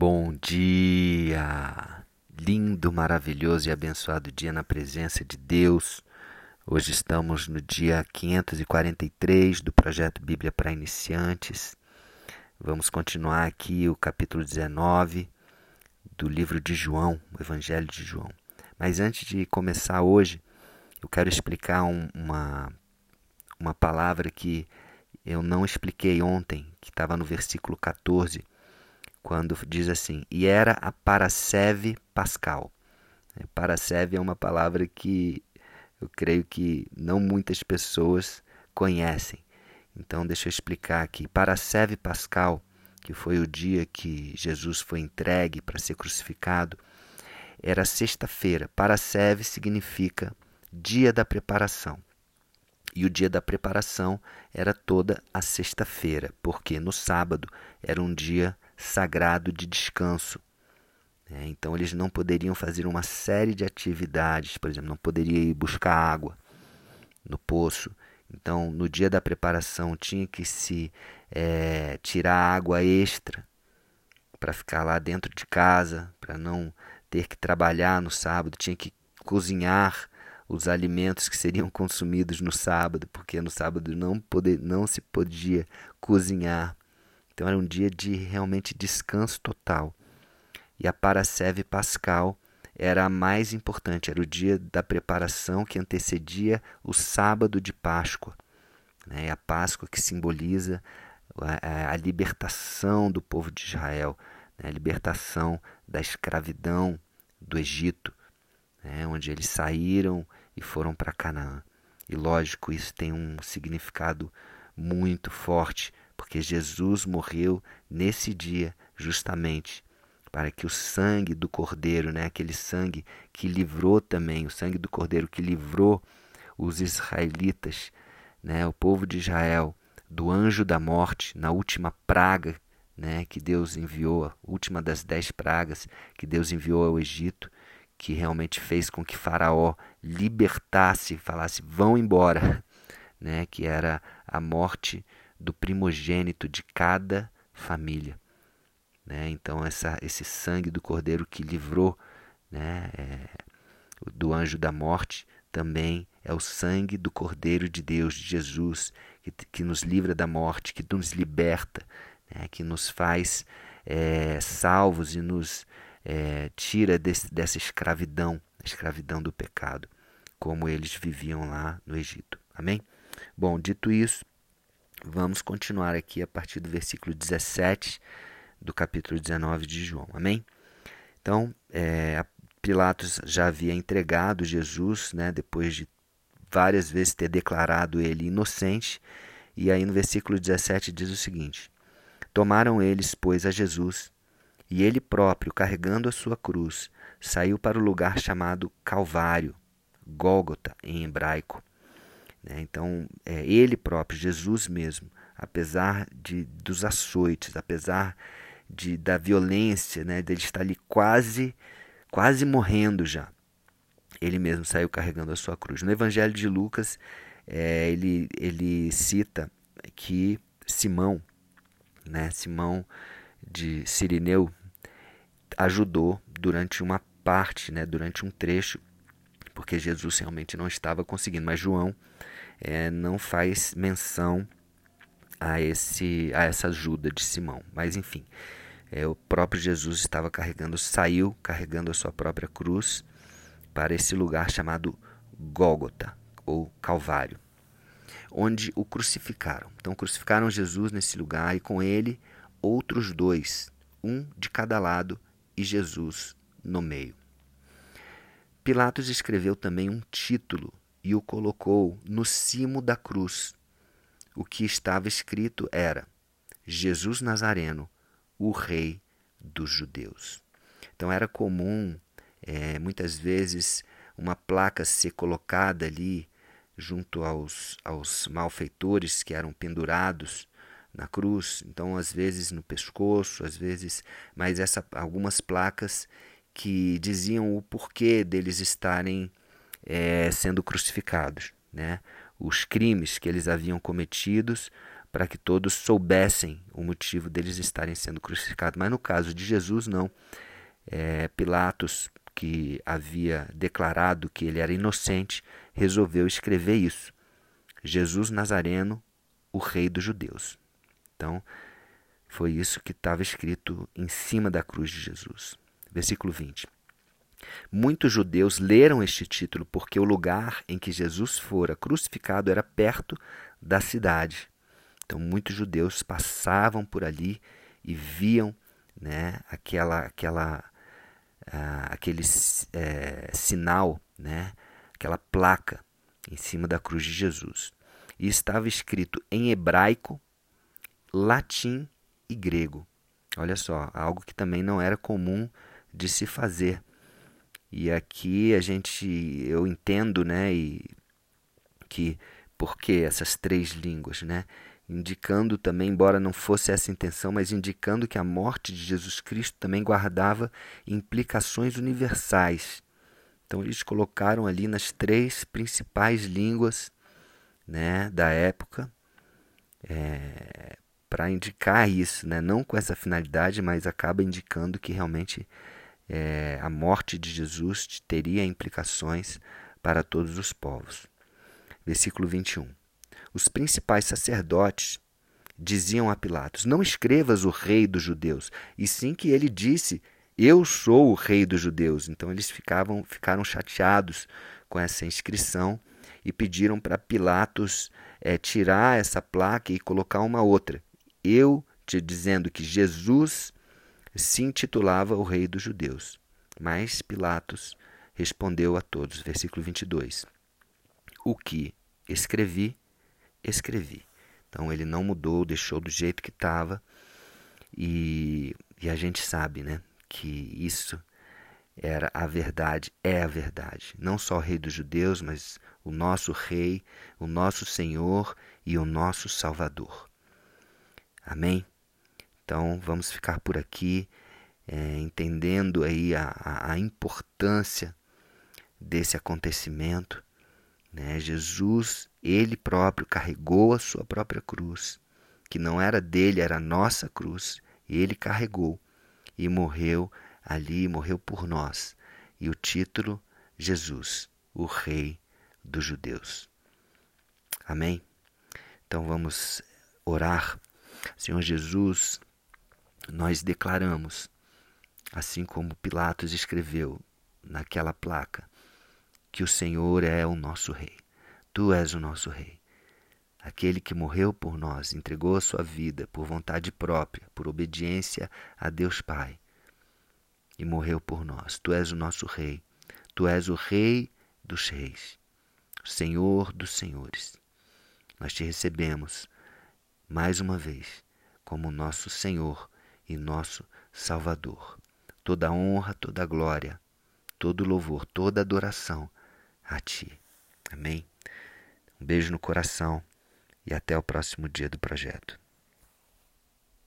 Bom dia! Lindo, maravilhoso e abençoado dia na presença de Deus. Hoje estamos no dia 543 do projeto Bíblia para Iniciantes. Vamos continuar aqui o capítulo 19 do livro de João, o Evangelho de João. Mas antes de começar hoje, eu quero explicar um, uma, uma palavra que eu não expliquei ontem, que estava no versículo 14 quando diz assim: e era a Paraseve Pascal. É, Paraseve é uma palavra que eu creio que não muitas pessoas conhecem. Então, deixa eu explicar aqui. Paraseve Pascal, que foi o dia que Jesus foi entregue para ser crucificado, era sexta-feira. Paraseve significa dia da preparação. E o dia da preparação era toda a sexta-feira, porque no sábado era um dia sagrado de descanso. É, então eles não poderiam fazer uma série de atividades, por exemplo, não poderiam ir buscar água no poço. Então, no dia da preparação, tinha que se é, tirar água extra para ficar lá dentro de casa, para não ter que trabalhar no sábado, tinha que cozinhar os alimentos que seriam consumidos no sábado, porque no sábado não, poder, não se podia cozinhar. Então era um dia de realmente descanso total. E a Paraseve Pascal era a mais importante, era o dia da preparação que antecedia o sábado de Páscoa. Né? A Páscoa que simboliza a, a libertação do povo de Israel, né? a libertação da escravidão do Egito, né? onde eles saíram e foram para Canaã. E lógico, isso tem um significado muito forte porque Jesus morreu nesse dia justamente para que o sangue do Cordeiro, né, aquele sangue que livrou também, o sangue do Cordeiro que livrou os israelitas, né, o povo de Israel, do anjo da morte, na última praga né, que Deus enviou, a última das dez pragas que Deus enviou ao Egito, que realmente fez com que Faraó libertasse, falasse: vão embora, né, que era a morte do primogênito de cada família. Né? Então, essa, esse sangue do cordeiro que livrou né, é, do anjo da morte também é o sangue do cordeiro de Deus, de Jesus, que, que nos livra da morte, que nos liberta, né, que nos faz é, salvos e nos é, tira desse, dessa escravidão, escravidão do pecado, como eles viviam lá no Egito. Amém? Bom, dito isso, Vamos continuar aqui a partir do versículo 17 do capítulo 19 de João. Amém? Então, é, Pilatos já havia entregado Jesus, né, depois de várias vezes ter declarado ele inocente. E aí no versículo 17 diz o seguinte: Tomaram eles, pois, a Jesus, e ele próprio, carregando a sua cruz, saiu para o lugar chamado Calvário, Gólgota em hebraico? Então, é, ele próprio, Jesus mesmo, apesar de, dos açoites, apesar de, da violência, né, dele estar ali quase, quase morrendo já, ele mesmo saiu carregando a sua cruz. No Evangelho de Lucas, é, ele, ele cita que Simão, né, Simão de Sirineu, ajudou durante uma parte, né, durante um trecho, porque Jesus realmente não estava conseguindo, mas João é, não faz menção a, esse, a essa ajuda de Simão. Mas enfim, é, o próprio Jesus estava carregando, saiu carregando a sua própria cruz para esse lugar chamado Gólgota, ou Calvário, onde o crucificaram. Então crucificaram Jesus nesse lugar e com ele outros dois, um de cada lado e Jesus no meio. Pilatos escreveu também um título e o colocou no cimo da cruz. O que estava escrito era: Jesus Nazareno, o Rei dos Judeus. Então era comum, é, muitas vezes, uma placa ser colocada ali junto aos, aos malfeitores que eram pendurados na cruz, então às vezes no pescoço, às vezes, mas essa, algumas placas que diziam o porquê deles estarem é, sendo crucificados, né? os crimes que eles haviam cometidos para que todos soubessem o motivo deles estarem sendo crucificados. Mas no caso de Jesus, não. É, Pilatos, que havia declarado que ele era inocente, resolveu escrever isso. Jesus Nazareno, o rei dos judeus. Então, foi isso que estava escrito em cima da cruz de Jesus. Versículo 20. Muitos judeus leram este título porque o lugar em que Jesus fora crucificado era perto da cidade. Então, muitos judeus passavam por ali e viam né, aquela, aquela, uh, aquele é, sinal, né, aquela placa em cima da cruz de Jesus. E estava escrito em hebraico, latim e grego. Olha só, algo que também não era comum de se fazer. E aqui a gente, eu entendo, né, e que por que essas três línguas, né? indicando também, embora não fosse essa a intenção, mas indicando que a morte de Jesus Cristo também guardava implicações universais. Então eles colocaram ali nas três principais línguas né, da época é, para indicar isso, né? não com essa finalidade, mas acaba indicando que realmente é, a morte de Jesus teria implicações para todos os povos. Versículo 21. Os principais sacerdotes diziam a Pilatos: Não escrevas o rei dos judeus, e sim que ele disse: Eu sou o rei dos judeus. Então eles ficavam, ficaram chateados com essa inscrição e pediram para Pilatos é, tirar essa placa e colocar uma outra. Eu te dizendo que Jesus se intitulava o rei dos judeus. Mas Pilatos respondeu a todos, versículo 22. O que escrevi, escrevi. Então ele não mudou, deixou do jeito que estava. E, e a gente sabe né, que isso era a verdade, é a verdade. Não só o rei dos judeus, mas o nosso rei, o nosso Senhor e o nosso Salvador. Amém? Então vamos ficar por aqui, é, entendendo aí a, a, a importância desse acontecimento né? Jesus, ele próprio, carregou a sua própria cruz, que não era dele, era a nossa cruz, ele carregou e morreu ali, morreu por nós. E o título, Jesus, o Rei dos Judeus. Amém? Então vamos orar. Senhor Jesus, nós declaramos, assim como Pilatos escreveu naquela placa, que o Senhor é o nosso Rei. Tu és o nosso Rei. Aquele que morreu por nós, entregou a sua vida por vontade própria, por obediência a Deus Pai, e morreu por nós. Tu és o nosso Rei. Tu és o Rei dos Reis, Senhor dos Senhores. Nós te recebemos mais uma vez como nosso Senhor e nosso Salvador. Toda honra, toda glória, todo louvor, toda adoração a Ti. Amém? Um beijo no coração e até o próximo dia do projeto.